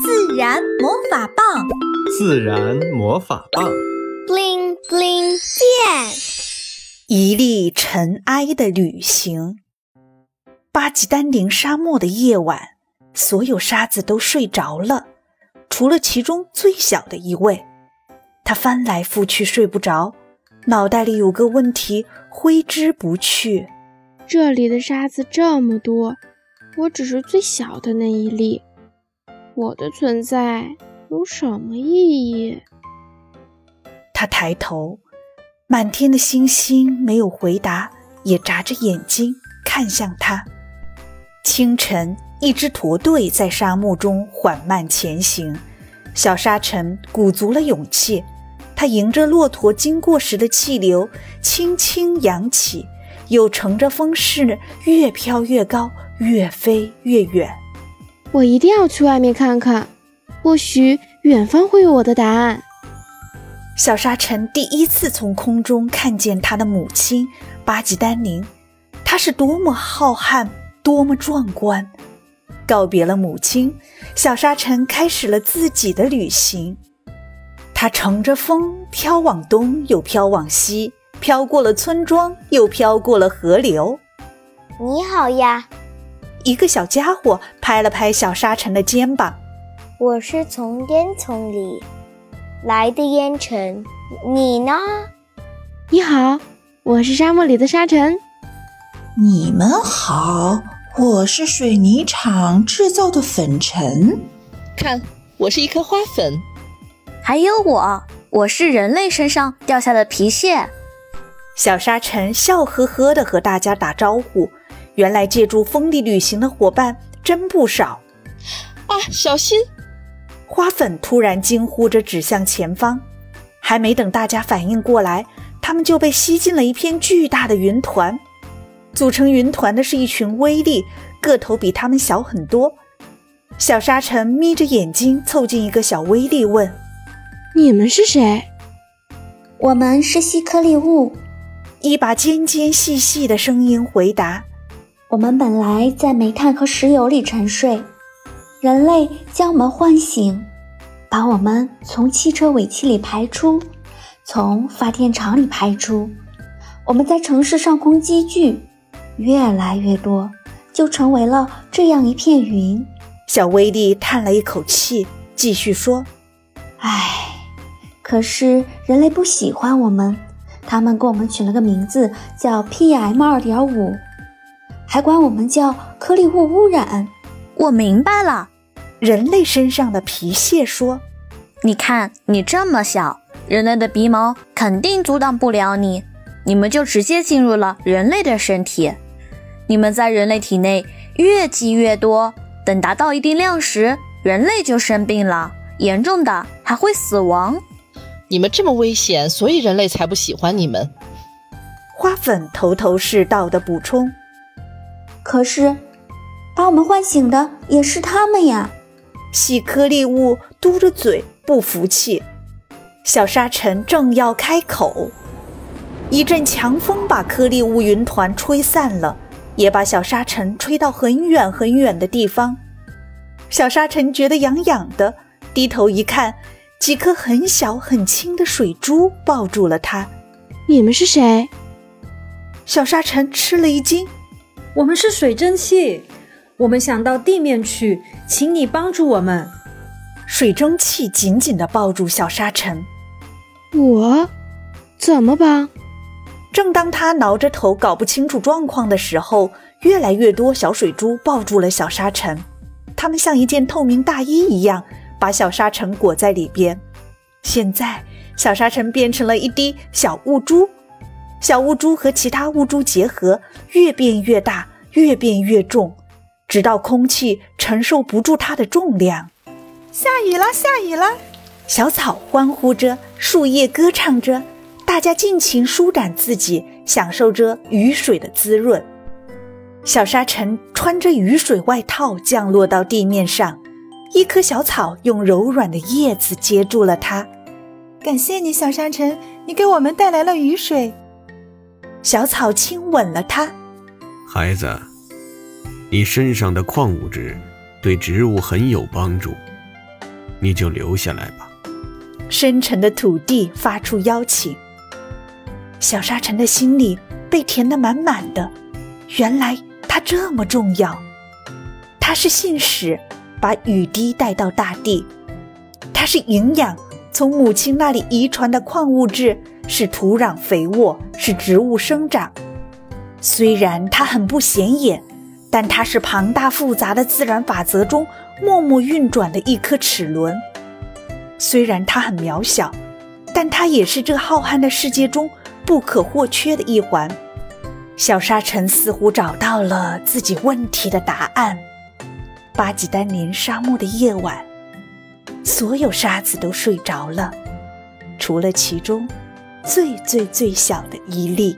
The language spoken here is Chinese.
自然魔法棒，自然魔法棒，bling bling 变。一粒尘埃的旅行。巴吉丹林沙漠的夜晚，所有沙子都睡着了，除了其中最小的一位。他翻来覆去睡不着，脑袋里有个问题挥之不去：这里的沙子这么多，我只是最小的那一粒。我的存在有什么意义？他抬头，满天的星星没有回答，也眨着眼睛看向他。清晨，一支驼队在沙漠中缓慢前行。小沙尘鼓足了勇气，他迎着骆驼经过时的气流，轻轻扬起，又乘着风势越飘越高，越飞越远。我一定要去外面看看，或许远方会有我的答案。小沙尘第一次从空中看见他的母亲巴吉丹宁，她是多么浩瀚，多么壮观！告别了母亲，小沙尘开始了自己的旅行。他乘着风飘往东，又飘往西，飘过了村庄，又飘过了河流。你好呀。一个小家伙拍了拍小沙尘的肩膀：“我是从烟囱里来的烟尘，你呢？”“你好，我是沙漠里的沙尘。”“你们好，我是水泥厂制造的粉尘。”“看，我是一颗花粉。”“还有我，我是人类身上掉下的皮屑。”小沙尘笑呵呵地和大家打招呼。原来借助风力旅行的伙伴真不少，啊！小心！花粉突然惊呼着指向前方，还没等大家反应过来，他们就被吸进了一片巨大的云团。组成云团的是一群威力，个头比他们小很多。小沙尘眯着眼睛凑近一个小威力问：“你们是谁？”“我们是细颗粒物。”一把尖尖细细的声音回答。我们本来在煤炭和石油里沉睡，人类将我们唤醒，把我们从汽车尾气里排出，从发电厂里排出。我们在城市上空积聚，越来越多，就成为了这样一片云。小威力叹了一口气，继续说：“唉，可是人类不喜欢我们，他们给我们取了个名字，叫 PM 二点五。”还管我们叫颗粒物污染。我明白了，人类身上的皮屑说：“你看，你这么小，人类的鼻毛肯定阻挡不了你，你们就直接进入了人类的身体。你们在人类体内越积越多，等达到一定量时，人类就生病了，严重的还会死亡。你们这么危险，所以人类才不喜欢你们。”花粉头头是道的补充。可是，把我们唤醒的也是他们呀！细颗粒物嘟着嘴不服气。小沙尘正要开口，一阵强风把颗粒物云团吹散了，也把小沙尘吹到很远很远的地方。小沙尘觉得痒痒的，低头一看，几颗很小很轻的水珠抱住了他。你们是谁？小沙尘吃了一惊。我们是水蒸气，我们想到地面去，请你帮助我们。水蒸气紧紧地抱住小沙尘。我怎么帮？正当他挠着头搞不清楚状况的时候，越来越多小水珠抱住了小沙尘，它们像一件透明大衣一样，把小沙尘裹在里边。现在，小沙尘变成了一滴小雾珠。小雾珠和其他雾珠结合，越变越大，越变越重，直到空气承受不住它的重量。下雨了，下雨了！小草欢呼着，树叶歌唱着，大家尽情舒展自己，享受着雨水的滋润。小沙尘穿着雨水外套降落到地面上，一棵小草用柔软的叶子接住了它。感谢你，小沙尘，你给我们带来了雨水。小草亲吻了它，孩子，你身上的矿物质对植物很有帮助，你就留下来吧。深沉的土地发出邀请。小沙尘的心里被填得满满的。原来它这么重要，它是信使，把雨滴带到大地；它是营养，从母亲那里遗传的矿物质，是土壤肥沃，是植物生长。虽然它很不显眼，但它是庞大复杂的自然法则中默默运转的一颗齿轮。虽然它很渺小，但它也是这浩瀚的世界中不可或缺的一环。小沙尘似乎找到了自己问题的答案。巴吉丹林沙漠的夜晚，所有沙子都睡着了，除了其中最最最小的一粒。